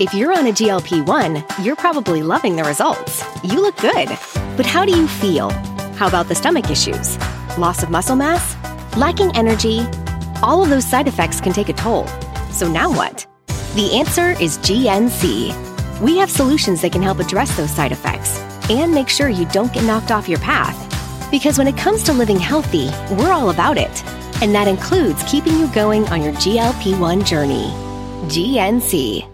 If you're on a GLP 1, you're probably loving the results. You look good. But how do you feel? How about the stomach issues? Loss of muscle mass? Lacking energy? All of those side effects can take a toll. So now what? The answer is GNC. We have solutions that can help address those side effects and make sure you don't get knocked off your path. Because when it comes to living healthy, we're all about it. And that includes keeping you going on your GLP 1 journey. GNC.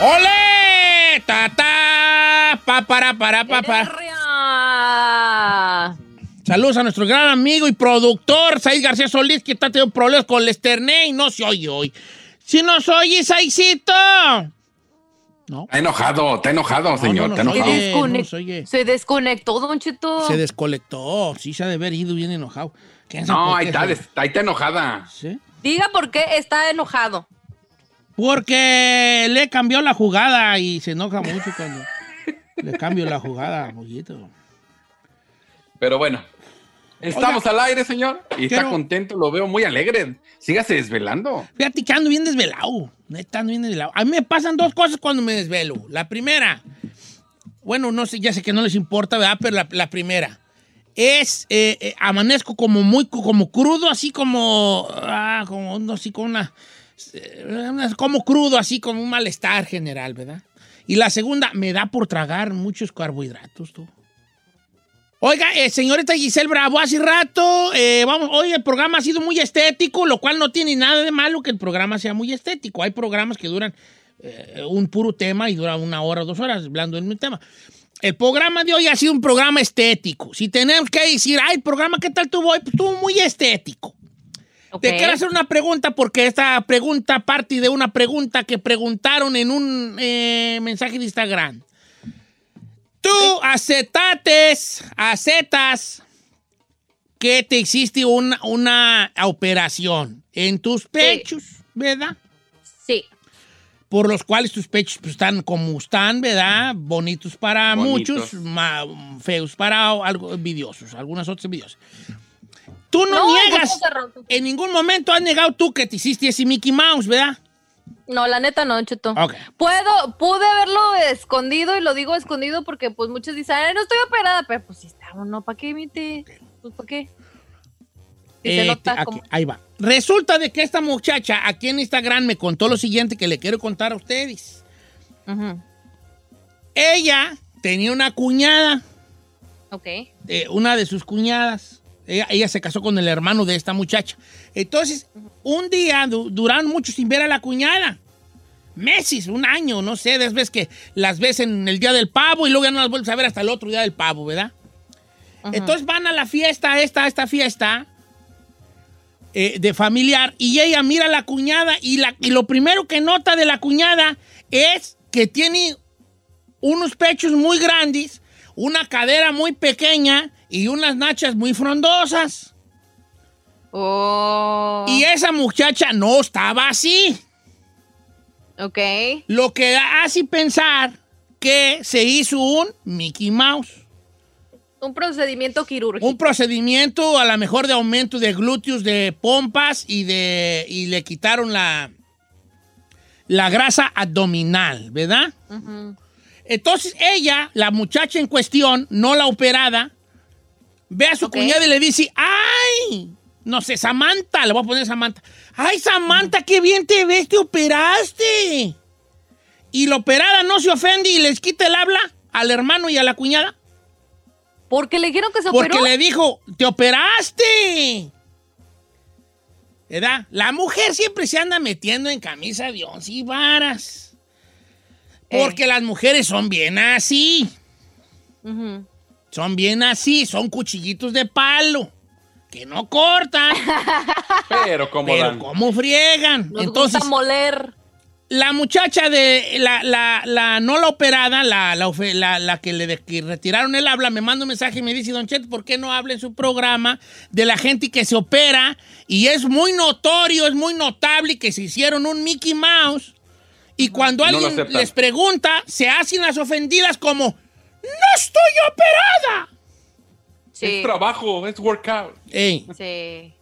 ¡Ole! ¡Ta, ta! Pa, para, para, pa. Saludos a nuestro gran amigo y productor, Said García Solís, que está teniendo problemas con el esterné y no se oye hoy. Si nos oye, Saicito. No. Está enojado, está enojado, No, señor, no está enojado. Se desconectó, Don Cheto. Se descolectó. Sí, se ha de haber ido bien enojado. ¿Quién sabe No, ahí está, ahí está enojada. ¿Sí? Diga por qué está enojado. Porque le cambió la jugada y se enoja mucho cuando le cambio la jugada, pollito. Pero bueno, estamos al aire, señor, y está contento, lo veo muy alegre. Sígase desvelando. Fíjate que ando bien desvelado. Neta, ando bien desvelado. A mí me pasan dos cosas cuando me desvelo. La primera, bueno, no sé, ya sé que no les importa, ¿verdad? Pero la, la primera es, eh, eh, amanezco como muy, como crudo, así como, ah, como, no sé, con una- como crudo, así como un malestar general, ¿verdad? Y la segunda, me da por tragar muchos carbohidratos, tú. Oiga, eh, señorita Giselle Bravo, hace rato, eh, vamos, hoy el programa ha sido muy estético, lo cual no tiene nada de malo que el programa sea muy estético. Hay programas que duran eh, un puro tema y duran una hora o dos horas hablando del mismo tema. El programa de hoy ha sido un programa estético. Si tenemos que decir, ay, el programa, ¿qué tal tuvo hoy? Pues estuvo muy estético. Ok. Te quiero hacer una pregunta porque esta pregunta parte de una pregunta que preguntaron en un eh, mensaje de Instagram. Tú acetates, acetas que te hiciste una, una operación en tus pechos, ¿verdad? Sí. Por los cuales tus pechos pues, están como están, ¿verdad? Bonitos para Bonitos. muchos, feos para algo envidiosos, algunas otras envidiosas. Tú no, No, niegas, en ningún momento has negado tú que te hiciste ese Mickey Mouse, ¿verdad? No, la neta no, Cheto. Ok. Puedo, pude haberlo escondido y lo digo escondido porque pues muchos dicen, "Ay, no estoy operada, pero pues sí está, no, ¿para qué emite? Pues ¿para qué? Eh, nota te- ahí va. Resulta de que esta muchacha aquí en Instagram me contó lo siguiente que le quiero contar a ustedes. Ella tenía una cuñada, Ok. eh, una de sus cuñadas. Ella, ella se casó con el hermano de esta muchacha. Entonces, un día du- duraron mucho sin ver a la cuñada. Meses, un año, no sé, después que las ves en el día del pavo y luego ya no las vuelves a ver hasta el otro día del pavo, ¿verdad? Entonces van a la fiesta, esta, esta fiesta eh, de familiar y ella mira a la cuñada y, la, y lo primero que nota de la cuñada es que tiene unos pechos muy grandes, una cadera muy pequeña y unas nachas muy frondosas. Oh. Y esa muchacha no estaba así. Ok. Lo que hace pensar que se hizo un Mickey Mouse. Un procedimiento quirúrgico. Un procedimiento a lo mejor de aumento de glúteos, de pompas y de y le quitaron la la grasa abdominal, ¿verdad? Entonces ella, la muchacha en cuestión, no la operada, ve a su cuñada y le dice, ¡ay! No sé, Samantha, le voy a poner Samantha. ¡Ay, Samantha, qué bien te ves, te operaste! Y la operada no se ofende y les quita el habla al hermano y a la cuñada. Porque le dijeron que se Porque operó. le dijo, te operaste. ¿Verdad? La mujer siempre se anda metiendo en camisa de once y varas. Porque las mujeres son bien así. Ujú. Son bien así, son cuchillitos de palo. que no cortan, Pero como pero dan. cómo friegan. Nos Entonces, gusta moler. la muchacha de la, la, la no la operada, la, la, la- la que le de- que retiraron el habla, me manda un mensaje y me dice, Don Chet, ¿por qué no habla en su programa de la gente que se opera? Y es muy notorio, es muy notable que se hicieron un Mickey Mouse. Y cuando No alguien les pregunta, se hacen las ofendidas como, ¡No estoy operada! Sí. Es trabajo, es workout. Ey, Sí.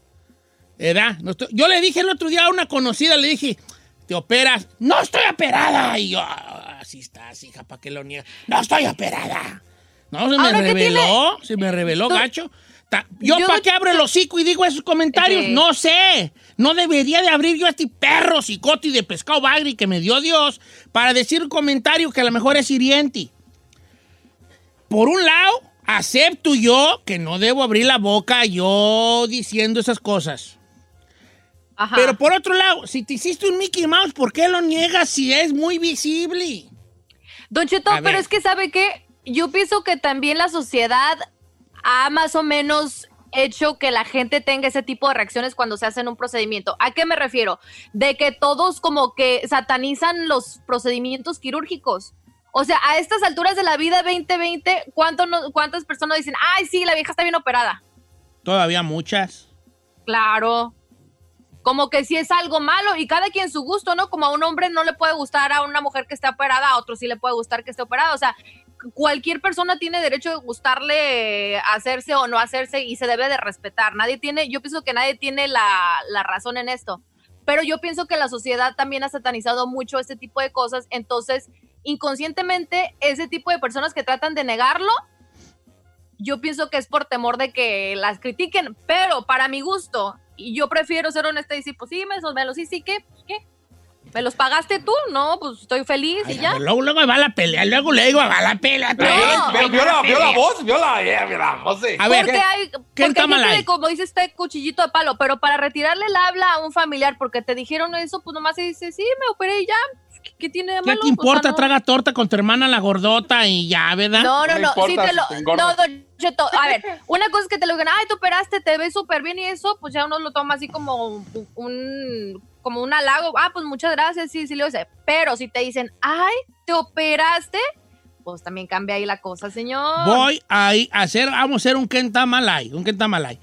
¿verdad? No estoy- yo le dije el otro día a una conocida, le dije, ¿te operas? ¡No estoy operada! Y yo, "Ah, así estás, hija, ¿para qué lo niegas? ¡No estoy operada! No, se me Ahora, ¿qué reveló, se me reveló, Tú- gacho. Ta- ¿Yo, Yo- para qué abro el hocico y digo esos comentarios? Sí. No sé. No debería de abrir yo a este perro psicote de pescado bagri que me dio Dios para decir un comentario que a lo mejor es hiriente. Por un lado, acepto yo que no debo abrir la boca yo diciendo esas cosas. Ajá. Pero por otro lado, si te hiciste un Mickey Mouse, ¿por qué lo niegas si es muy visible? Don Cheto, A pero ver. es que sabe que yo pienso que también la sociedad ha más o menos hecho que la gente tenga ese tipo de reacciones cuando se hacen un procedimiento. ¿A qué me refiero? De que todos como que satanizan los procedimientos quirúrgicos. O sea, a estas alturas de la vida 2020, ¿cuánto no- ¿cuántas personas dicen, ay, sí, la vieja está bien operada? Todavía muchas. Claro. Como que si es algo malo y cada quien su gusto, ¿no? Como a un hombre no le puede gustar a una mujer que esté operada, a otro sí le puede gustar que esté operada. O sea, cualquier persona tiene derecho de gustarle hacerse o no hacerse y se debe de respetar. Nadie tiene, yo pienso que nadie tiene la, la razón en esto. Pero yo pienso que la sociedad también ha satanizado mucho este tipo de cosas. Entonces, inconscientemente, ese tipo de personas que tratan de negarlo, yo pienso que es por temor de que las critiquen, pero para mi gusto, y yo prefiero ser honesta y decir, pues sí, me, me los hice, ¿qué? Pues, ¿Qué? ¿Me los pagaste tú? No, pues estoy feliz y Ay, ya. Luego, luego va la pelea, luego le digo, va la pelea. Pero otra vio la- vio- vio la- vio la voz, vio la, eh, vio la voz. eh. A ver, porque hay, ¿qué porque hay gente de, como dice este cuchillito de palo, pero para retirarle el habla a un familiar porque te dijeron eso, pues nomás se dice, sí, me operé y ya. ¿Qué, qué tiene de ¿Qué malo? te O sea, importa? no. Traga torta con tu hermana la gordota y ya, ¿verdad? No, no, No no, sí te si te no, don Cheto, a ver, una cosa es que te lo digan, ay, te operaste, te ves súper bien y eso, pues ya uno lo toma así como un, como un halago. Ah, pues muchas gracias, sí, sí, lo sé. Pero si te dicen, ay, te operaste, pues también cambia ahí la cosa, señor. Voy a ir a hacer, vamos a hacer un Kentamalay, un Kentamalay.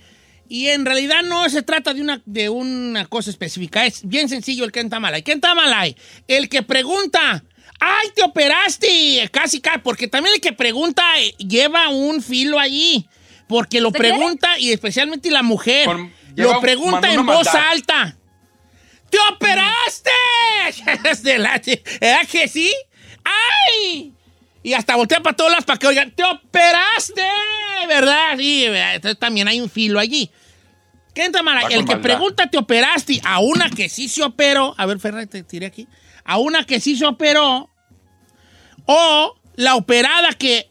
Y en realidad no se trata de una, de una cosa específica, es bien sencillo el Kentamalay. Kentamalay, el que pregunta, ¡ay, te operaste! Casi, casi, porque también el que pregunta eh, lleva un filo allí. Porque lo pregunta, y especialmente la mujer, Con- lo un- pregunta en voz maldad. alta. ¡Te operaste! Es de la- ¿Verdad que sí? ¡Ay! Y hasta voltea para todos lados para que oigan, ¡te operaste! ¿Verdad? Sí, ¿verdad? entonces también hay un filo allí. ¿Qué entra mala? Va El que maldad. pregunta, ¿te operaste? A una que sí se operó. A ver, Ferrer, te tiré aquí. A una que sí se operó. O la operada que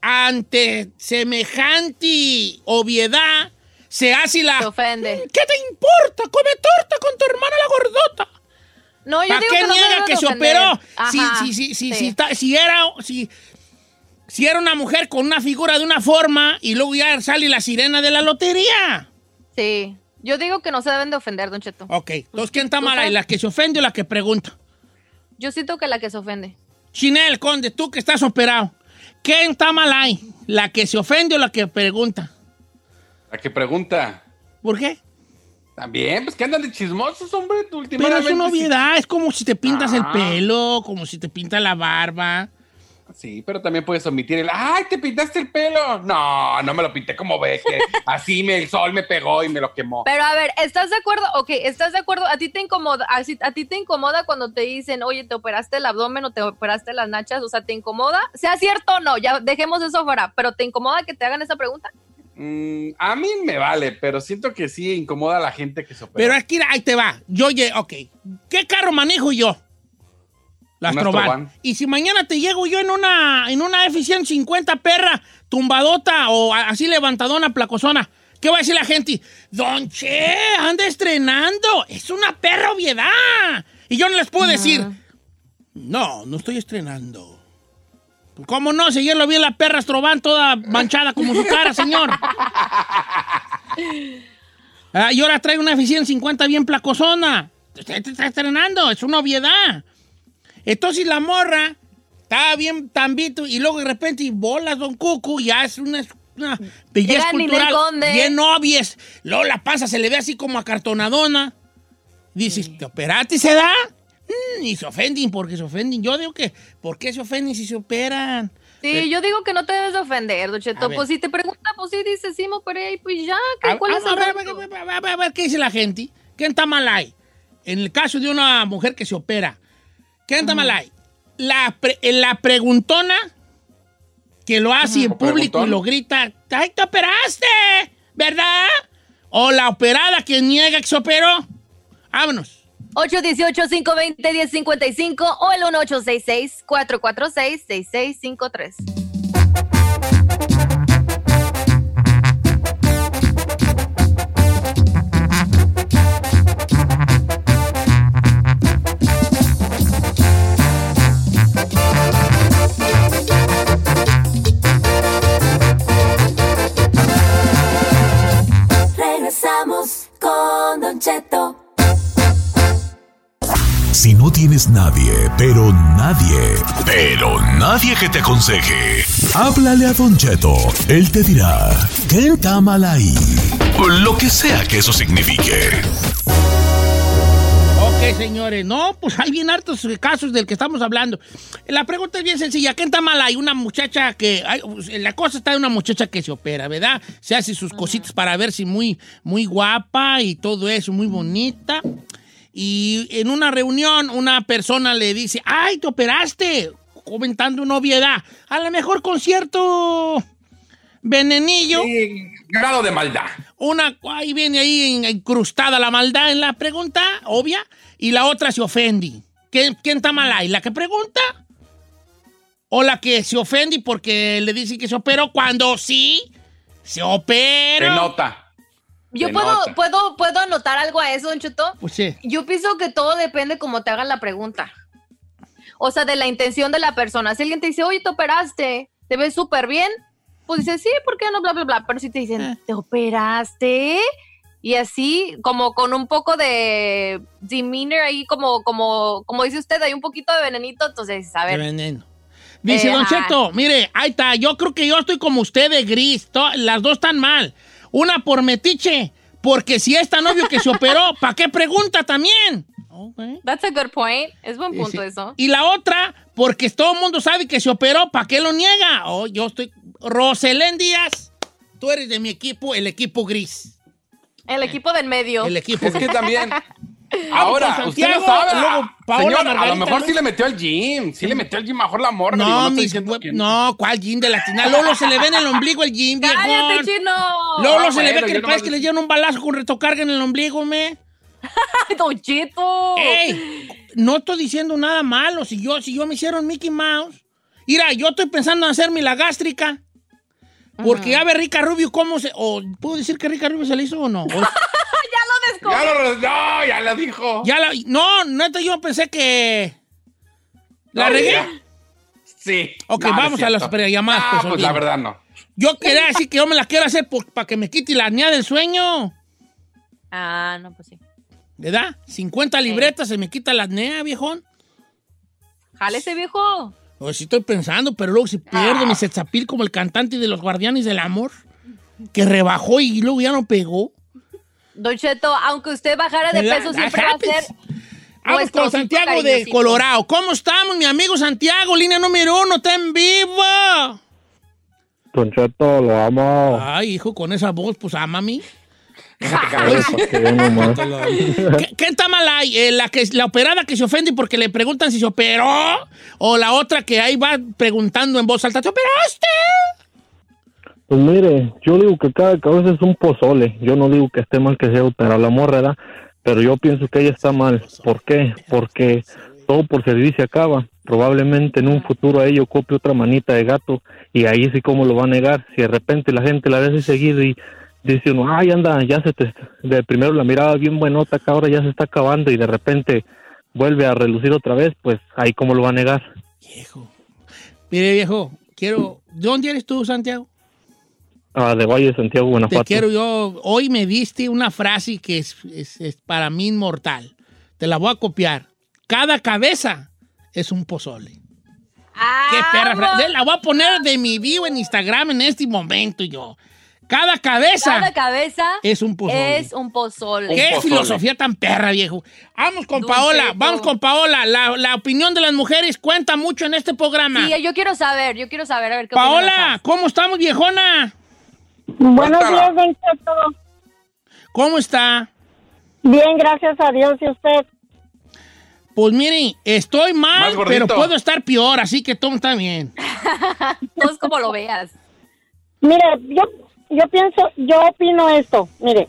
ante semejante obviedad se hace la... Se ofende. ¿Qué te importa? Come torta con tu hermana la gordota. No, yo ¿Para digo qué que niega que se operó? Si, Ajá, si, si, si, sí. si está- si era, si, si era una mujer con una figura de una forma y luego ya sale la sirena de la lotería. Sí. Yo digo que no se deben de ofender, Don Cheto. Ok, entonces ¿quién está mala? sabes- ¿La que se ofende o la que pregunta? Yo siento que la que se ofende. Chinel, Conde, tú que estás operado. ¿Quién está mal ahí? ¿La que se ofende o la que pregunta? La que pregunta. ¿Por qué? También, pues que andan de chismosos, hombre, Pero últimamente. es una obviedad, es como si te pintas el Ah. pelo, como si te pintas la barba. Sí, pero también puedes omitir el, ay, te pintaste el pelo. No, no me lo pinté como ve, que así me, el sol me pegó y me lo quemó. Pero a ver, ¿estás de acuerdo? Ok, ¿estás de acuerdo? ¿A ti te incomoda, a, ti te incomoda cuando te dicen, oye, te operaste el abdomen o te operaste las nachas? O sea, ¿te incomoda? Sea cierto o no, ya dejemos eso fuera, pero ¿te incomoda que te hagan esa pregunta? Mm, a mí me vale, pero siento que sí incomoda a la gente que se opera. Pero aquí, ahí te va. Yo, lle- ok. ¿Qué carro manejo yo? La Astrovan. Y si mañana te llego yo en una, en una F-150 perra, tumbadota o a- así levantadona, placosona, ¿qué va a decir la gente? Don Che, anda estrenando. Es una perra obviedad. Y yo no les puedo decir, no, no estoy estrenando. ¿Cómo no? Si ayer lo vi en la perra Astrovan toda manchada como su cara, señor. Ah, y ahora trae una eficiencia 50 bien placosona. Usted te está estrenando, es una obviedad. Entonces la morra estaba bien tambito y luego de repente y bolas Don Cucu, ya es una, una belleza cultural bien obvias. Luego la pasa, se le ve así como acartonadona. Dices, ¿te operaste y se da? Mm, y se ofenden porque se ofenden. Yo digo que, ¿por qué se ofenden si se operan? Sí, Pero- yo digo que no te debes de ofender, Don A Cheto. ver. Pues si te pregunta, pues sí, dices, sí, me operé y pues ya, ¿qué? ¿cuál a- es a el a ver, a ver, a ver, a ver, ¿qué dice la gente? ¿Qué está mal ahí? En el caso de una mujer que se opera, ¿qué está mal ahí? La, pre- la preguntona que lo hace en ¿O público y preguntón? lo grita, ¡ay, te operaste! ¿Verdad? O la operada que niega que se operó. Vámonos. 818-520-1055 o el 1866-446-6653. Si no tienes nadie, pero nadie, pero nadie que te aconseje, háblale a Don Cheto. Él te dirá, ¿qué está mal ahí? Lo que sea que eso signifique. Señores. No, pues hay bien hartos casos del que estamos hablando. La pregunta es bien sencilla. ¿Qué está mal? Hay una muchacha que... hay- la cosa está de una muchacha que se opera, ¿verdad? Se hace sus cositas para verse muy, muy guapa y todo eso, muy bonita. Y en una reunión una persona le dice, ¡ay, te operaste! Comentando una obviedad. A lo mejor con cierto venenillo. Sí, grado de maldad. Una, ahí viene ahí incrustada la maldad en la pregunta, obvia, y la otra se ofende. ¿Quién, quién está mal ahí? ¿La que pregunta? ¿O la que se ofende porque le dice que se operó cuando sí se Se operó? nota. Yo Se puedo, nota. puedo, puedo anotar algo a eso, Don Cheto. Pues sí. Yo pienso que todo depende cómo te hagan la pregunta. O sea, de la intención de la persona. Si alguien te dice, oye, te operaste, te ves súper bien, pues dices, sí, ¿por qué no? Bla, bla, bla. Pero si te dicen, Eh. ¿te operaste? Y así, como con un poco de demeanor ahí, como, como, como dice usted, hay un poquito de venenito, entonces, a de ver. veneno. Dice Eh, Don. Cheto, mire, ahí está, yo creo que yo estoy como usted de gris, las dos están mal. Una por metiche, porque si es tan obvio que se operó, ¿para qué pregunta también? Ok. That's a good point. Es buen punto Sí. eso. Y la otra, porque todo el mundo sabe que se operó, ¿para qué lo niega? Oh, yo estoy. Roselén Díaz, tú eres de mi equipo, el equipo gris. El equipo del medio. El equipo Es que también. Ahora, usted Santiago, no sabe. luego Paola Señor, a lo mejor ¿no? sí le metió al gym. Sí le metió al gym mejor la morra. digo, No, no mis no, ¿cuál gym de latina? Lolo se le ve en el ombligo el gym, ¡Cállate, viejón. chino! Lolo se le ve que parece nomás- que le dieron un balazo con retocarga en el ombligo, me. ¡Ay, Don Cheto! ¡Ey! No estoy diciendo nada malo. Si yo, si yo me hicieron Mickey Mouse. Mira, yo estoy pensando en hacerme la gástrica. Porque ya ve Rica Rubio cómo se. O, ¿Puedo decir que Rica Rubio se le hizo o no? O- Ya lo, no, ya lo dijo. ya la, no, neta, yo pensé que. ¿La No, regué? ya. Sí. Ok, No, vamos a las llamadas, Ah, pues, pues la verdad no. Yo quería decir que yo me la quiero hacer para que me quite la apnea del sueño. Ah, no, pues sí. ¿Verdad? 50 libretas se me quita la apnea, viejón. Jálese, viejo. Pues sí estoy pensando, pero luego si pierdo Ah. mi sexapil como el cantante de los Guardianes del Amor, que rebajó y luego ya no pegó. Don Cheto, aunque usted bajara de peso, That siempre va a ser. Vamos con Santiago de. Colorado. ¿Cómo estamos, mi amigo Santiago? Línea número uno, está en vivo. Don Cheto, lo amo. Ay, hijo, con esa voz, pues que vean nomás. ¿Qué, qué está mal ahí? Eh, la, que, ¿La operada que se ofende porque le preguntan si se operó? ¿O la otra que ahí va preguntando en voz alta, ¿te operaste? Pues mire, yo digo que cada cabeza es un pozole. Yo no digo que esté mal que sea operar la morra, ¿verdad? Pero yo pienso que ella está mal. ¿Por qué? Porque todo por servir se acaba. Probablemente en un futuro a ella ocupe otra manita de gato y ahí sí cómo lo va a negar. Si de repente la gente la ve así seguido y dice uno, ay, anda, ya se te... De primero la miraba bien buenota, que ahora ya se está acabando y de repente vuelve a relucir otra vez, pues ahí cómo lo va a negar. Viejo. Mire, viejo, quiero... ¿De dónde eres tú, Santiago? ah, de Valle de Santiago, Te Guanajuato. quiero yo. Hoy me diste una frase que es, es- es para mí inmortal. Te la voy a copiar. Cada cabeza es un pozole. Qué perra frase. La voy a poner de mi vivo en Instagram en este momento yo. Cada cabeza Cada cabeza es un pozole. es un pozole. Qué pozole. filosofía tan perra, viejo. Vamos con Paola, vamos con Paola. La, la opinión de las mujeres cuenta mucho en este programa. Sí, yo quiero saber, yo quiero saber, a ver qué Paola, ¿cómo estamos, viejona? Buenos días, Don Cheto. ¿Cómo está? Bien, gracias a Dios y usted. Pues mire, estoy mal, pero puedo estar peor, así que todo está bien. Todos como lo veas. Mire, yo, yo pienso, yo opino esto. Mire,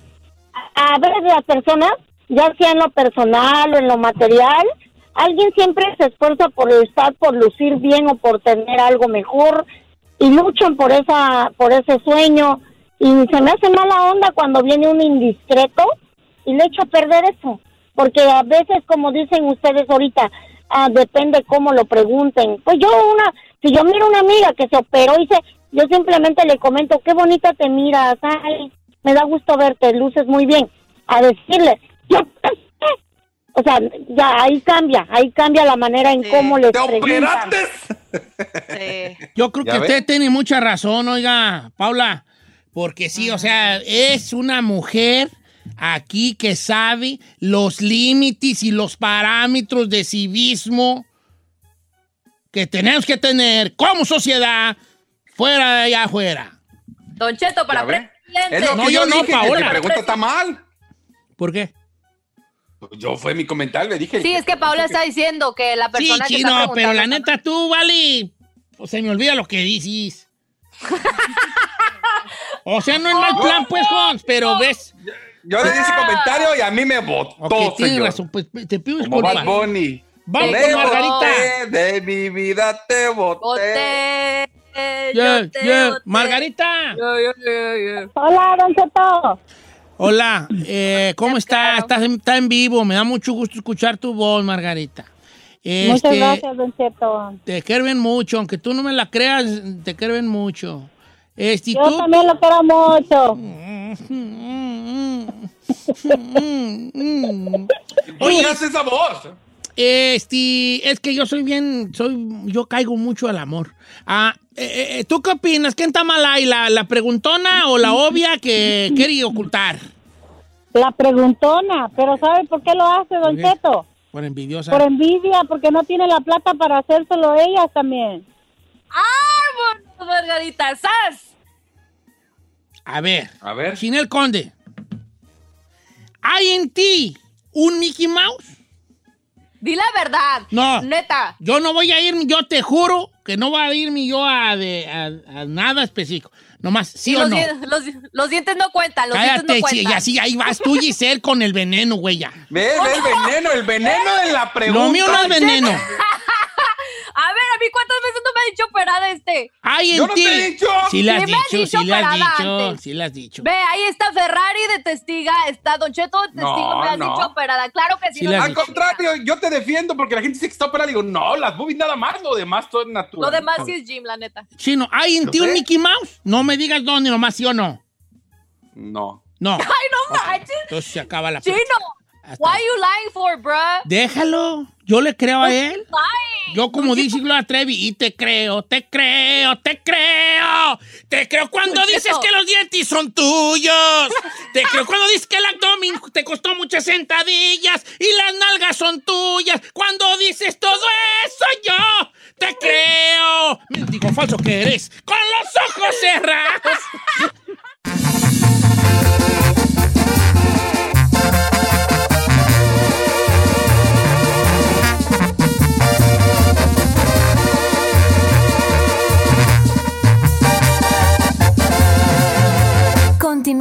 a veces las personas, ya sea en lo personal o en lo material, alguien siempre se esfuerza por estar, por lucir bien o por tener algo mejor y luchan por esa, por ese sueño. Y se me hace mala onda cuando viene un indiscreto y le echa a perder eso. Porque a veces, como dicen ustedes ahorita, ah, depende cómo lo pregunten. Pues yo una, si yo miro una amiga que se operó y se, yo simplemente le comento, qué bonita te miras, ay, me da gusto verte, luces muy bien. A decirle, yo, o sea, ya ahí cambia, ahí cambia la manera en Sí. cómo les ¿Te preguntan. operaste? Sí. Yo creo ¿Ya que usted tiene mucha razón, oiga, Paula, porque sí, o sea, es una mujer aquí que sabe los límites y los parámetros de civismo que tenemos que tener como sociedad fuera de allá afuera. Don Cheto, para presidente. Es lo No, que yo yo, no, dije, Paola. te pregunta está mal. ¿Por qué? Yo fue mi comentario, le dije. Sí, es que Paula está diciendo que la Sí, persona que chino, está pero la neta tú, vale, pues, se me olvida lo que dices. o sea, no es mal plan, pues, Hans, pero ves. Yo le di ese comentario y a mí me votó, Ok, tienes señor. razón, pues te pido Como disculpas. Bad Bunny. Vamos Me con Margarita. de mi vida te boté. Voté. Yeah, yo te yeah. Margarita. Hola, Don Cheto. Hola, eh, ¿cómo estás? Estás en, está en vivo, me da mucho gusto escuchar tu voz, Margarita. Muchas Este, gracias, Don Cheto. Te quieren mucho, aunque tú no me la creas, te quieren mucho. Este, Yo tú- también lo quiero mucho. ¿Por Oye, qué haces esa voz? Este, es que yo soy bien, soy, yo caigo mucho al amor. Ah, eh, eh, ¿Tú qué opinas? ¿Quién está mal ahí? ¿La, la preguntona o la obvia que quiere ocultar? La preguntona, pero ¿sabe por qué lo hace, Don ¿Por qué? Cheto? Por envidiosa. Por envidia, porque no tiene la plata para hacérselo ellas también. ¡Ah, Margarita! ¡Sas! A ver, A ver. Chinel Conde. ¿Hay en ti un Mickey Mouse? Di la verdad. No. Neta. Yo no voy a irme, yo te juro que no voy a irme yo a, de- a- a nada específico. Nomás, ¿sí Y o los, no? los, los dientes no cuentan, los Cállate, dientes no sí, cuentan. y así ahí vas tú, Giselle, con el veneno, güey, ya. Ve, ve el veneno, el veneno de la pregunta. Lo mío no es veneno. A ver, a mí cuántas veces no me ha dicho operada este. Hay en Yo no ti. te he dicho. Sí le has Sí me has dicho, dicho sí le has operada dicho, antes. sí le has dicho. Ve, ahí está Ferrari de testiga, está Don Cheto de testigo, No, me has no. dicho operada. Claro que sí. Sí no has Al dicho. contrario, yo te defiendo porque la gente dice que está operada. Digo, no, las boobies nada más, lo demás todo es natural. Lo demás sí es Jim, la neta. Chino, ¿hay en ¿Yo ti un sé? Mickey Mouse? No me digas dónde, nomás sí o no. No. No. Ay, no manches. Entonces se acaba la Chino, why you lying for, bruh? Déjalo. Yo le creo a él. Lying. Yo como dice Gloria Trevi, y te creo, te creo, te creo. Te creo cuando Don dices Cheto. que los dientes son tuyos. Te creo cuando dices que el abdomen te costó muchas sentadillas y las nalgas son tuyas. Cuando dices todo eso yo te creo. Mendigo falso que eres, con los ojos cerrados.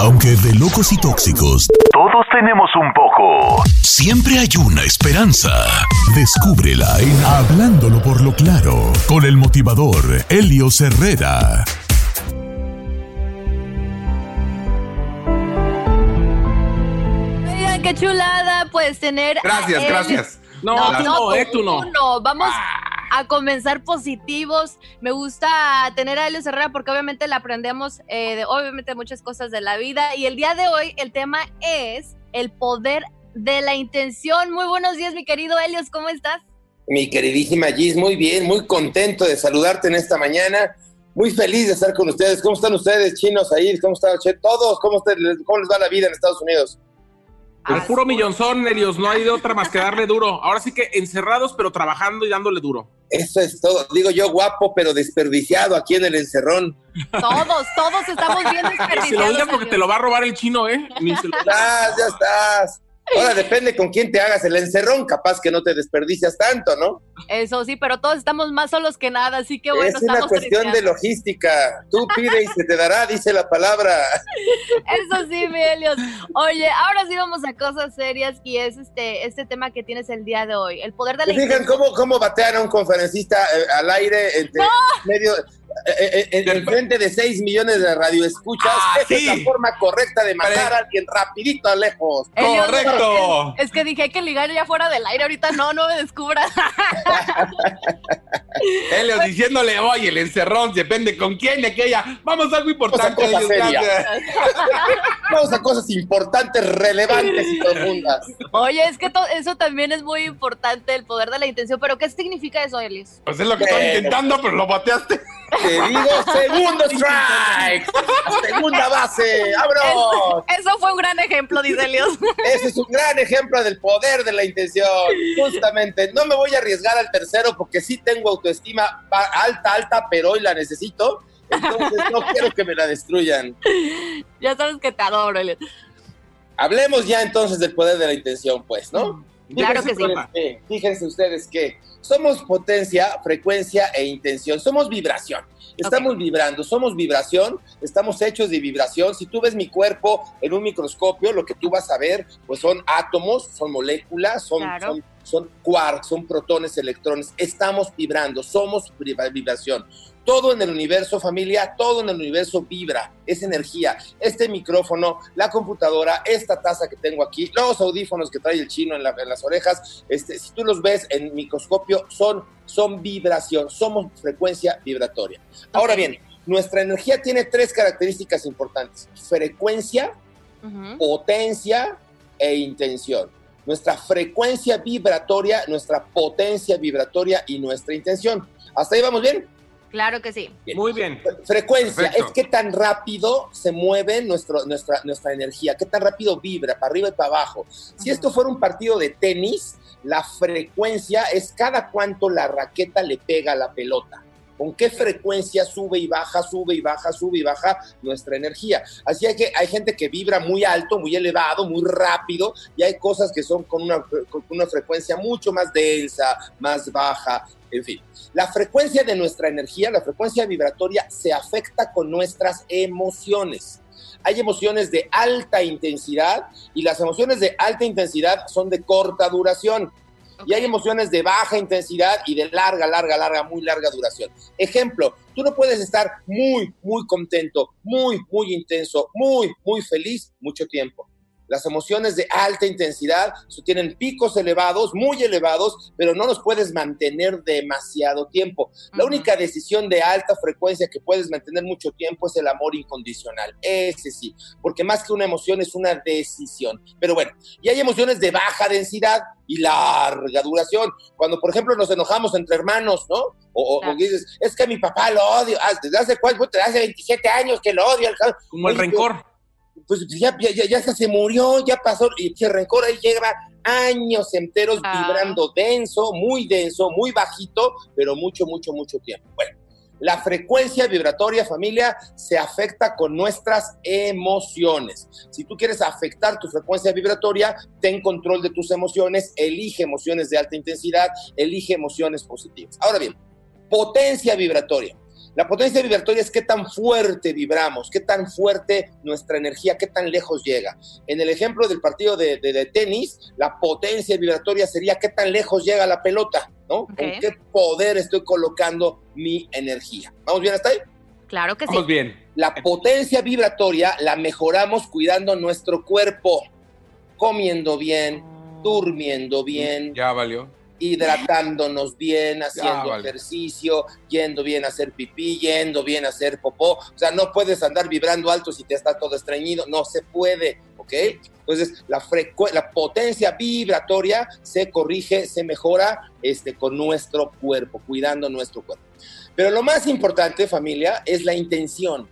Aunque de locos y tóxicos, todos tenemos un poco. Siempre hay una esperanza. Descúbrela en Hablándolo por lo claro, con el motivador Helio Herrera. Oigan, qué chulada, pues tener. a Gracias, gracias. No, No, tú no, no, eh, tú tú no. no. Vamos Ah. A comenzar positivos. Me gusta tener a Helios Herrera porque obviamente le aprendemos eh, de, obviamente muchas cosas de la vida. Y el día de hoy el tema es el poder de la intención. Muy buenos días, mi querido Helios, ¿cómo estás? Mi queridísima Gis, muy bien, muy contento de saludarte en esta mañana. Muy feliz de estar con ustedes. ¿Cómo están ustedes, chinos ahí? ¿Cómo están? Todos, ¿cómo, ¿cómo les va la vida en Estados Unidos? El puro millonzón, Helios, no hay de otra más que darle duro. Ahora sí que encerrados, pero trabajando y dándole duro. Eso es todo. Digo yo, guapo, pero desperdiciado aquí en el encerrón. Todos, todos estamos bien Si lo desperdiciados. digas porque te lo va a robar el chino, ¿eh? Ni se lo- Ya estás, ya estás. Ahora depende con quién te hagas el encerrón, capaz que no te desperdicias tanto, ¿no? Eso sí, pero todos estamos más solos que nada, así que bueno, es una estamos cuestión de logística. Tú pide y se te dará, dice la palabra. Eso sí, mi Helios. Oye, ahora sí vamos a cosas serias y es este, este tema que tienes el día de hoy, el poder de la ¿Se fijan cómo, cómo batean a un conferencista eh, al aire entre medio, en frente de 6 millones de radioescuchas? Ah, Esa es la forma correcta de matar a alguien rapidito a lejos. Correcto. Es, es que dije hay que ligar ya fuera del aire, ahorita no, no me descubras. Helios diciéndole, oye, el encerrón, depende con quién y aquella. Vamos a algo importante. Vamos a cosas importantes, relevantes y profundas. Oye, es que eso también es muy importante, el poder de la intención, pero ¿qué significa eso, Helios? Pues es lo que estoy Bueno. intentando, pero lo bateaste. Te digo, segundo strike. Segunda base. ¡Vámonos! Eso fue un gran ejemplo, dice Helios. Ese es un gran ejemplo del poder de la intención. Justamente, no me voy a arriesgar al tercero porque sí tengo autoestima alta, alta, pero hoy la necesito. Entonces no quiero que me la destruyan. ya sabes que te adoro, Helios. Hablemos ya entonces del poder de la intención, pues, ¿no? Claro Fíjense que sí. ustedes que- Fíjense ustedes que somos potencia, frecuencia e intención. Somos vibración. Estamos vibrando, somos vibración, estamos hechos de vibración. Si tú ves mi cuerpo en un microscopio, lo que tú vas a ver, pues son átomos, son moléculas, son, Claro. son, son quarks, son protones, electrones. Estamos vibrando, somos vibra- vibración. Todo en el universo, familia, todo en el universo vibra, es energía. Este micrófono, la computadora, esta taza que tengo aquí, los audífonos que trae el chino en, la- en las orejas, este, si tú los ves en microscopio, son, son vibración, somos frecuencia vibratoria. Ahora bien, Nuestra energía tiene tres características importantes, frecuencia, potencia e intención. Nuestra frecuencia vibratoria, nuestra potencia vibratoria y nuestra intención. ¿Hasta ahí vamos bien? Claro que sí. Muy bien. Frecuencia Perfecto. es qué tan rápido se mueve nuestro, nuestra, nuestra energía, qué tan rápido vibra, para arriba y para abajo. Si esto fuera un partido de tenis, la frecuencia es cada cuánto la raqueta le pega a la pelota. Con qué frecuencia sube y baja, sube y baja, sube y baja nuestra energía. Así que hay gente que vibra muy alto, muy elevado, muy rápido, y hay cosas que son con una frecuencia mucho más densa, más baja, en fin. La frecuencia de nuestra energía, la frecuencia vibratoria, se afecta con nuestras emociones. Hay emociones de alta intensidad y las emociones de alta intensidad son de corta duración. Y hay emociones de baja intensidad y de larga, larga, larga, muy larga duración. Ejemplo, tú no puedes estar muy, muy contento, muy, muy intenso, muy, muy feliz mucho tiempo. Las emociones de alta intensidad tienen picos elevados, muy elevados, pero no los puedes mantener demasiado tiempo. La única decisión de alta frecuencia que puedes mantener mucho tiempo es el amor incondicional. Ese sí, porque más que una emoción es una decisión. Pero bueno, y hay emociones de baja densidad y larga duración. Cuando, por ejemplo, nos enojamos entre hermanos, ¿no? O, o- o dices, es que mi papá lo odio. Ah, ¿Desde hace cuánto? Desde hace 27 años que lo odio. Como el Oye, rencor. Pues ya, ya, ya, se murió, ya pasó, y ese rencor ahí lleva años enteros Ah. vibrando denso, muy denso, muy bajito, pero mucho, mucho, mucho tiempo. Bueno, la frecuencia vibratoria, familia, se afecta con nuestras emociones. Si tú quieres afectar tu frecuencia vibratoria, ten control de tus emociones, elige emociones de alta intensidad, elige emociones positivas. Ahora bien, potencia vibratoria. La potencia vibratoria es qué tan fuerte vibramos, qué tan fuerte nuestra energía, qué tan lejos llega. En el ejemplo del partido de, de- de tenis, la potencia vibratoria sería qué tan lejos llega la pelota, ¿no? Con qué poder estoy colocando mi energía. ¿Vamos bien hasta ahí? Claro que sí. Vamos bien. La potencia vibratoria la mejoramos cuidando nuestro cuerpo, comiendo bien, durmiendo bien, Ya valió. Hidratándonos bien, haciendo vale. ejercicio, yendo bien a hacer pipí, yendo bien a hacer popó. O sea, no puedes andar vibrando alto si te está todo estreñido. No se puede, ¿ok? Entonces, la, la potencia vibratoria se corrige, se mejora este, con nuestro cuerpo, cuidando nuestro cuerpo. Pero lo más importante, familia, es la intención.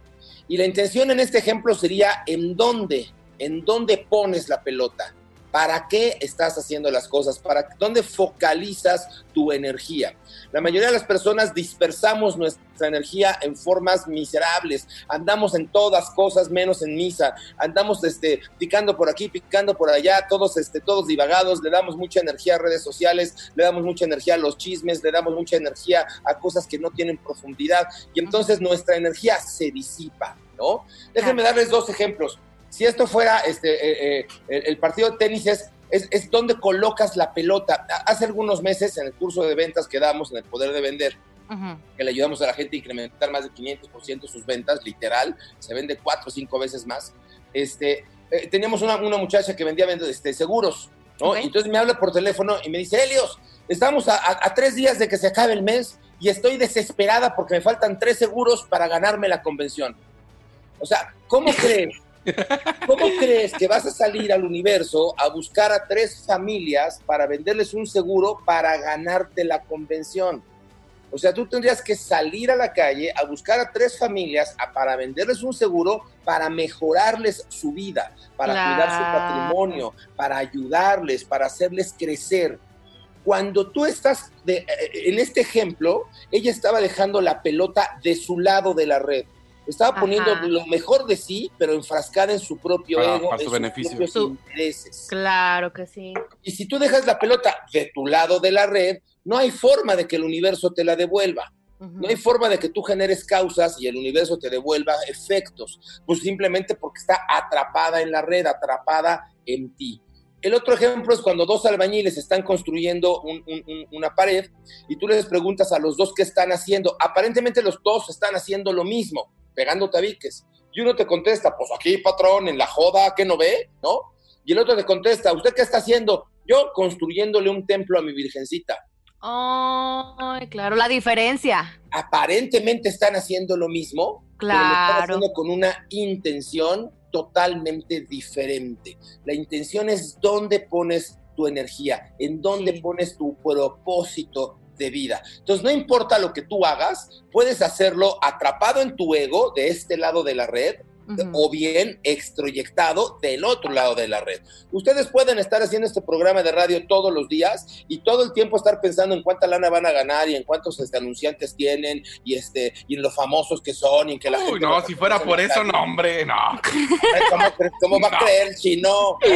Y la intención en este ejemplo sería en dónde, en dónde pones la pelota. ¿Para qué estás haciendo las cosas? ¿Para dónde focalizas tu energía? La mayoría de las personas dispersamos nuestra energía en formas miserables. Andamos en todas cosas menos en misa. Andamos este, picando por aquí, picando por allá, todos, este, todos divagados. Le damos mucha energía a redes sociales, le damos mucha energía a los chismes, le damos mucha energía a cosas que no tienen profundidad. Y entonces nuestra energía se disipa, ¿no? Déjenme darles dos ejemplos si esto fuera este, eh, eh, el, partido de tenis es, es, es donde colocas la pelota. Hace algunos meses en el curso de ventas que damos en el poder de vender, que le ayudamos a la gente a incrementar más de 500% sus ventas, literal, se vende cuatro o cinco veces más. Este, eh, teníamos una, una muchacha que vendía este, seguros, ¿no? Ok. Y Entonces me habla por teléfono y me dice, Helios, estamos a, a- a tres días de que se acabe el mes y estoy desesperada porque me faltan tres seguros para ganarme la convención. O sea, ¿cómo crees? ¿Cómo crees que vas a salir al universo a buscar a tres familias para venderles un seguro para ganarte la convención? O sea, tú tendrías que salir a la calle a buscar a tres familias a- para venderles un seguro para mejorarles su vida, para cuidar su patrimonio, para ayudarles, para hacerles crecer. Cuando tú estás, de- eh, en este ejemplo, ella estaba dejando la pelota de su lado de la red. Estaba Ajá. poniendo lo mejor de sí, pero enfrascada en su propio Para- ego, para en su sus beneficio. propios Su- intereses. Claro que sí. Y si tú dejas la pelota de tu lado de la red, no hay forma de que el universo te la devuelva. No hay forma de que tú generes causas y el universo te devuelva efectos, pues simplemente porque está atrapada en la red, atrapada en ti. El otro ejemplo es cuando dos albañiles están construyendo un- un- un- una pared y tú les preguntas a los dos qué están haciendo. Aparentemente los dos están haciendo lo mismo, pegando tabiques. Y uno te contesta, pues aquí, patrón, en la joda, ¿qué no ve? ¿No? Y el otro te contesta, ¿usted qué está haciendo? Yo construyéndole un templo a mi virgencita. Ay, claro, la diferencia. aparentemente están haciendo lo mismo, pero lo están Claro. haciendo con una intención totalmente diferente. La intención es dónde pones tu energía, en dónde pones tu propósito de vida. Entonces, no importa lo que tú hagas, puedes hacerlo atrapado en tu ego de este lado de la red o bien extroyectado del otro lado de la red. Ustedes pueden estar haciendo este programa de radio todos los días y todo el tiempo estar pensando en cuánta lana van a ganar y en cuántos este, anunciantes tienen y este y en lo famosos que son y en que la Uy, gente no, los si fuera por eso, no, hombre, no. ¿Cómo, cómo va a creer chino?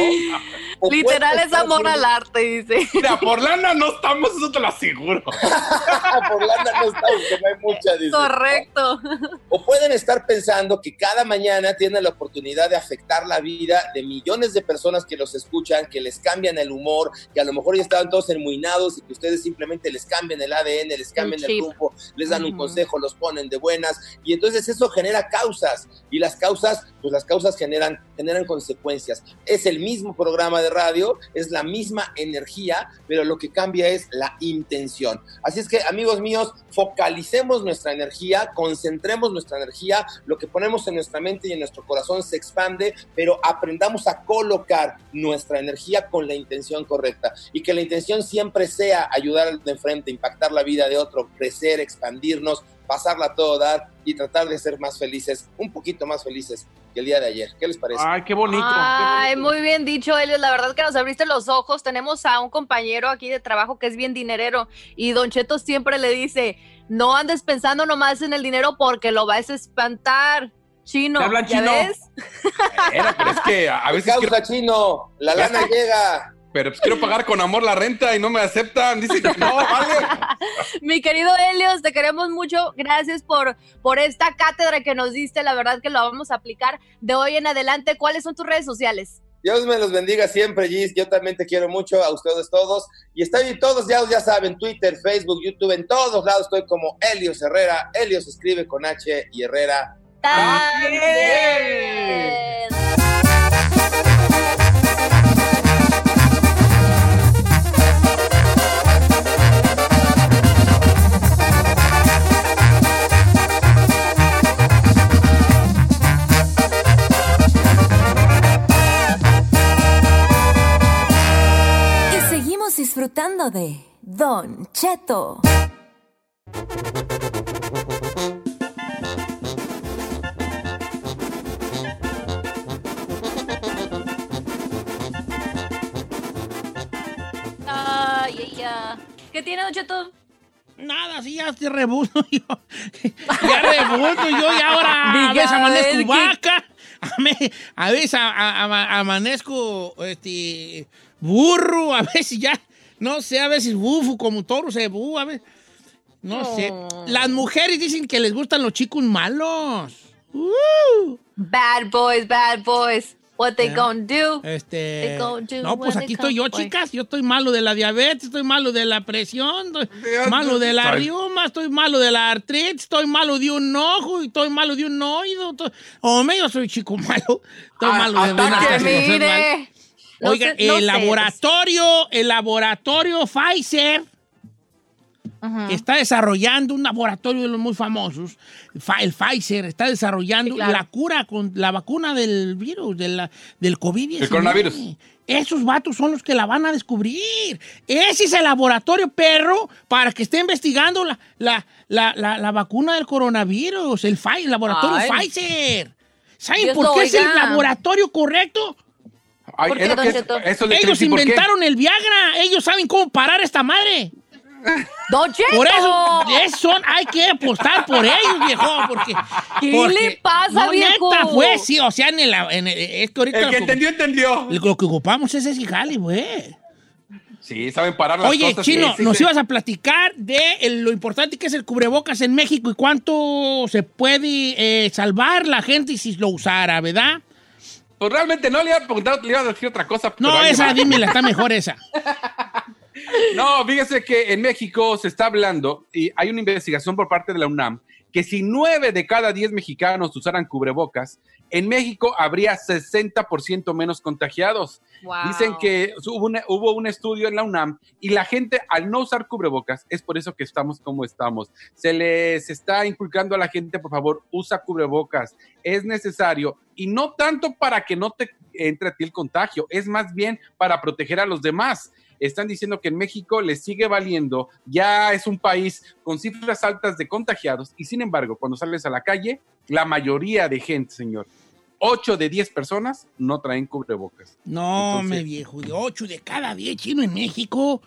O Literal es amor haciendo- al arte, dice. Mira, por lana no estamos, eso te lo aseguro. por lana no estamos, que no hay mucha. dice. Correcto. O pueden estar pensando que cada mañana tienen la oportunidad de afectar la vida de millones de personas que los escuchan, que les cambian el humor, que a lo mejor ya estaban todos enmuinados y que ustedes simplemente les cambian el ADN, les cambian el, rumbo, les dan un consejo, los ponen de buenas. Y entonces eso genera causas. Y las causas, pues las causas generan, generan consecuencias. Es el mismo programa de radio, es la misma energía, pero lo que cambia es la intención. Así es que, amigos míos, focalicemos nuestra energía, concentremos nuestra energía, lo que ponemos en nuestra mente y en nuestro corazón se expande, pero aprendamos a colocar nuestra energía con la intención correcta y que la intención siempre sea ayudar al de enfrente, impactar la vida de otro, crecer, expandirnos, pasarla a todo dar y tratar de ser más felices, un poquito más felices que el día de ayer. ¿Qué les parece? Ay, qué bonito. Ay, muy bien dicho, Elios. La verdad que nos abriste los ojos. Tenemos a un compañero aquí de trabajo que es bien dinerero y Don Cheto siempre le dice, no andes pensando nomás en el dinero porque lo vas a espantar. Chino, ¿Te hablan ¿ya chino? ves? Era, pero es que a ¿Qué veces quiero, causa chino? La lana llega. Pero pues quiero pagar con amor la renta y no me aceptan. Dicen que no, vale. Mi querido Helios, te queremos mucho. Gracias por, por esta cátedra que nos diste. La verdad que lo vamos a aplicar de hoy en adelante. ¿Cuáles son tus redes sociales? Dios me los bendiga siempre, Gis. Yo también te quiero mucho, a ustedes todos. Y estoy en todos lados, ya saben, Twitter, Facebook, YouTube, en todos lados estoy como Helios Herrera. Helios escribe con H y Herrera. También. De Don Cheto. Ay, ay, ay. ¿Qué tiene, Don Cheto? Nada, sí, ya te rebuto yo. Ya rebuto yo y ahora a veces amanezco que- vaca, a, veces amanezco este, burro, a veces ya, no sé, a veces bufo como toro se bu, a veces, no sé. Las mujeres dicen que les gustan los chicos malos. Uh. Bad boys, bad boys. What they Yeah. gonna do? Este, They gonna do no, pues aquí estoy yo, boy. chicas. Yo estoy malo de la diabetes, estoy malo de la presión, estoy malo de la riuma, estoy malo de la artritis, estoy malo de un ojo, y estoy malo de un oído. estoy- Hombre, yo soy chico malo. Estoy Ah, malo de una mire. No Oiga, sé- no el sé, laboratorio, el laboratorio Pfizer Ajá. está desarrollando un laboratorio de los muy famosos, Fa- el Pfizer está desarrollando Sí, claro. la cura con la vacuna del virus, de la- del COVID-19. El coronavirus. Esos vatos son los que la van a descubrir. Ese es el laboratorio perro para que esté investigando la, la, la, la- la vacuna del coronavirus, el, el laboratorio Ay. Pfizer. ¿Saben Dios por qué es el laboratorio correcto? Ay, ¿Por es qué, lo Don que es- eso le Ellos creí, ¿por qué? inventaron el Viagra. Ellos saben cómo parar esta madre. Don Cheto. Por eso, son, hay que apostar por ellos, viejo, porque... ¿Qué porque- le pasa, no, viejo? neta, pues, sí, o sea, en el, en el- es que ahorita El que que, entendió, entendió. lo que ocupamos es ese jale, güey. Sí, saben parar las Oye, cosas. Chino, nos ibas a platicar de el- lo importante que es el cubrebocas en México y cuánto se puede eh, salvar la gente si lo usara, ¿verdad? Pues realmente no le iba a preguntar, le iba a decir otra cosa. No, esa, dímela, está mejor esa. No, fíjese que en México se está hablando y hay una investigación por parte de la UNAM que si nueve de cada diez mexicanos usaran cubrebocas, en México habría 60% menos contagiados. Wow. Dicen que hubo, una- hubo un estudio en la UNAM y la gente al no usar cubrebocas es por eso que estamos como estamos. Se les está inculcando a la gente, por favor, usa cubrebocas. Es necesario y no tanto para que no te entre a ti el contagio, es más bien para proteger a los demás. Están diciendo que en México les sigue valiendo, ya es un país con cifras altas de contagiados y sin embargo, cuando sales a la calle, la mayoría de gente, señor, 8 de 10 personas no traen cubrebocas. No, Entonces- me viejo, de 8 de cada 10 chinos en México.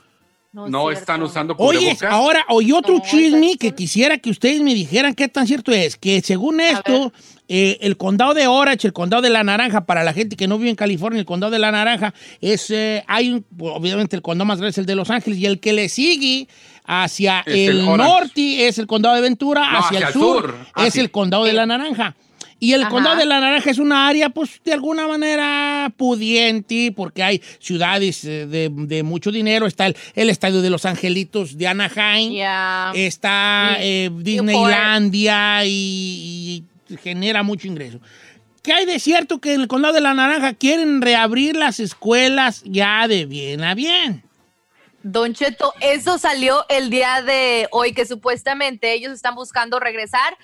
No, están usando Oye, cubrebocas. ahora, oí otro chisme que quisiera que ustedes me dijeran qué tan cierto es. Que según esto, eh, el condado de Orange, el condado de la Naranja, para la gente que no vive en California, el condado de la Naranja, es, eh, hay un, obviamente el condado más grande es el de Los Ángeles, y el que le sigue hacia Es el, norte es el condado de Ventura, No, hacia, el sur, Ah, es sí. el condado de la Naranja. Y el Ajá. condado de la Naranja es una área, pues, de alguna manera pudiente, porque hay ciudades eh, de, de mucho dinero. Está el, el estadio de Los Angelitos de Anaheim. Ya. Está eh, Disneylandia y, y genera mucho ingreso. ¿Qué hay de cierto que en el condado de la Naranja quieren reabrir las escuelas ya de bien a bien? Don Cheto, eso salió el día de hoy, que supuestamente ellos están buscando regresar,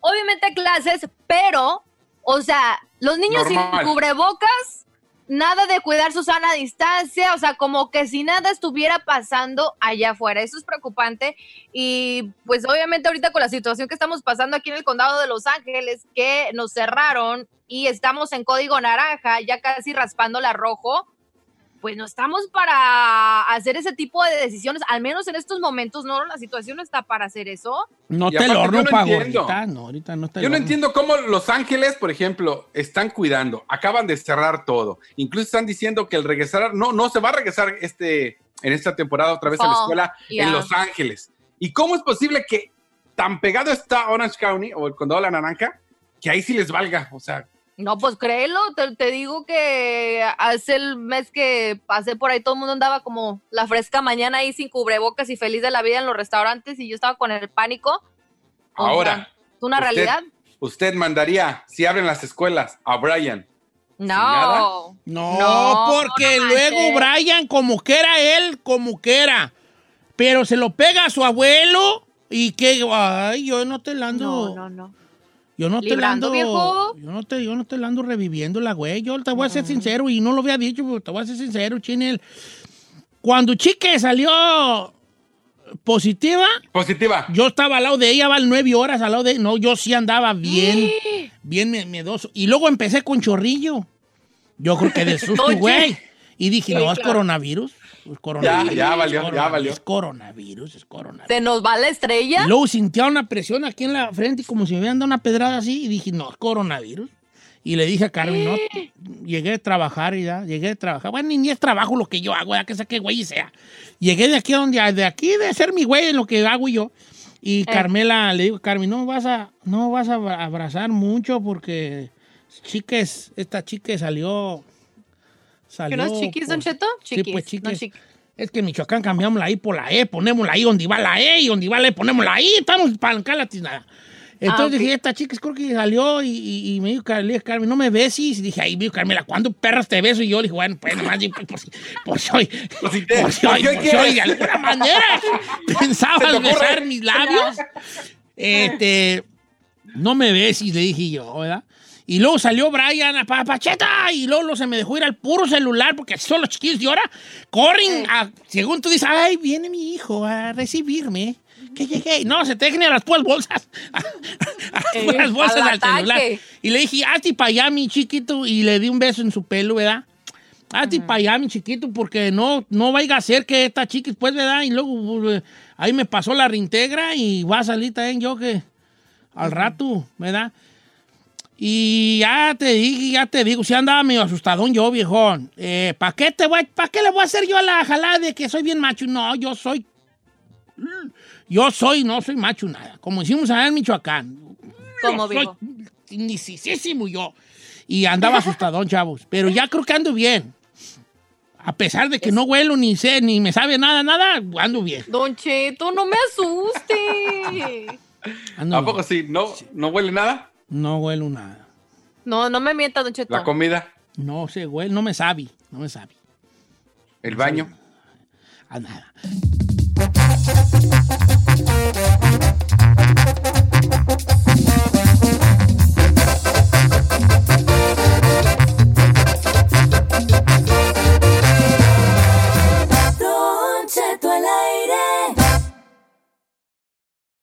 obviamente a clases, pero, o sea, los niños Normal. sin cubrebocas, nada de cuidar su sana distancia, o sea, como que si nada estuviera pasando allá afuera. Eso es preocupante. Y pues obviamente ahorita con la situación que estamos pasando aquí en el condado de Los Ángeles, que nos cerraron y estamos en código naranja, ya casi raspando la rojo, pues no estamos para hacer ese tipo de decisiones, al menos en estos momentos, no, la situación no está para hacer eso. No Y te aparte, horno yo no pago ahorita. No, ahorita no Yo no entiendo cómo Los Ángeles, por ejemplo, están cuidando, acaban de cerrar todo. Incluso están diciendo que el regresar, no, no se va a regresar este, en esta temporada otra vez a la Fall, escuela yeah. en Los Ángeles. ¿Y cómo es posible que tan pegado está Orange County o el condado de la Naranja que ahí sí les valga? O sea, No, pues créelo, te, te digo que hace el mes que pasé por ahí, todo el mundo andaba como la fresca mañana ahí sin cubrebocas y feliz de la vida en los restaurantes y yo estaba con el pánico. O ahora. sea, ¿Es una usted- realidad? Usted mandaría, si abren las escuelas, a Brian. No. No, No, porque no luego. Brian, como que era él, como que era. Pero se lo pega a su abuelo y que, ay, yo no te la ando. No, no, no. Yo no te la Librando, ando. viejo. Yo no te, yo no te la ando reviviendo la güey. Yo te voy a ser sincero y no lo había dicho, pero te voy a ser sincero, Chinel. Cuando Chique salió positiva, Positiva. yo estaba al lado de ella, van nueve horas al lado de No, yo sí andaba bien, bien miedoso. Y luego empecé con chorrillo. Yo creo que del susto, güey. Y dije, Sí, no, es claro. coronavirus. Es coronavirus. Ya, ya valió, es ya coronavirus, valió. Es coronavirus, es coronavirus. ¿Se nos va la estrella? Y luego sentía una presión aquí en la frente, como si me hubieran dado una pedrada así, y dije, no, es coronavirus. Y le dije a Carmen, no, llegué de trabajar y ya, llegué de trabajar. Bueno, ni, ni es trabajo lo que yo hago, ya que sea que güey sea. Llegué de aquí a donde, de aquí de ser mi güey en lo que hago yo. Y Carmela, le digo, Carmen, no vas a, no vas a abra- abrazar mucho porque chiques, esta chique salió, ¿Que salió. no es chiquis, Don por- Cheto? Sí, Chiquis, pues no chiques. chiquis. Es que en Michoacán cambiamos la I por la E, ponemos la I donde va la E y donde va la E ponemos la I, estamos para acá la tiznada. Entonces Ah, ok. dije, esta chica creo que salió y, y- y me dijo, Car- le dije, Carmen, no me besis. Y dije, ay, me dijo, Carmela, ¿cuándo perras te beso? Y yo le dije, bueno, pues nomás, digo, por, si- por Por si te- por si por si hoy, de alguna manera ¿Se pensabas besar mis labios. Este, no me besis, le dije yo, ¿verdad? Y luego salió Brian a pa- Pacheta y luego, se me dejó ir al puro celular porque son los chiquillos de ahora. Corren, a- según tú dices, ay, viene mi hijo a recibirme. Que llegué. No, se te a las puras bolsas. A, las puras bolsas al al celular. Y le dije, hazte para allá, mi chiquito. Y le di un beso en su pelo, ¿verdad? Hazte para allá, mi chiquito, porque no, no vaya a ser que esta chiquis, pues, ¿verdad? Y luego eh, ahí me pasó la reintegra y va a salir también yo que al rato, ¿verdad? Y ya te dije, ya te digo, si andaba medio asustadón yo, viejón. Eh, ¿Para qué te voy, para qué le voy a hacer yo a la jalada de que soy bien macho? No, yo soy, yo soy, no soy macho nada. Como decimos allá en Michoacán. ¿Cómo, Yo soy viejo? Nicísimo yo. Y andaba asustadón, chavos. Pero ya creo que ando bien. A pesar de que no huelo ni sé, ni me sabe nada, nada, ando bien. Don Cheto, no me asuste. ¿A poco sí? ¿No, ¿No huele nada? No huelo nada. No, no me mienta, Don Cheto. ¿La comida? No sé, huele, no me sabe, no me sabe. ¿El baño? A nada.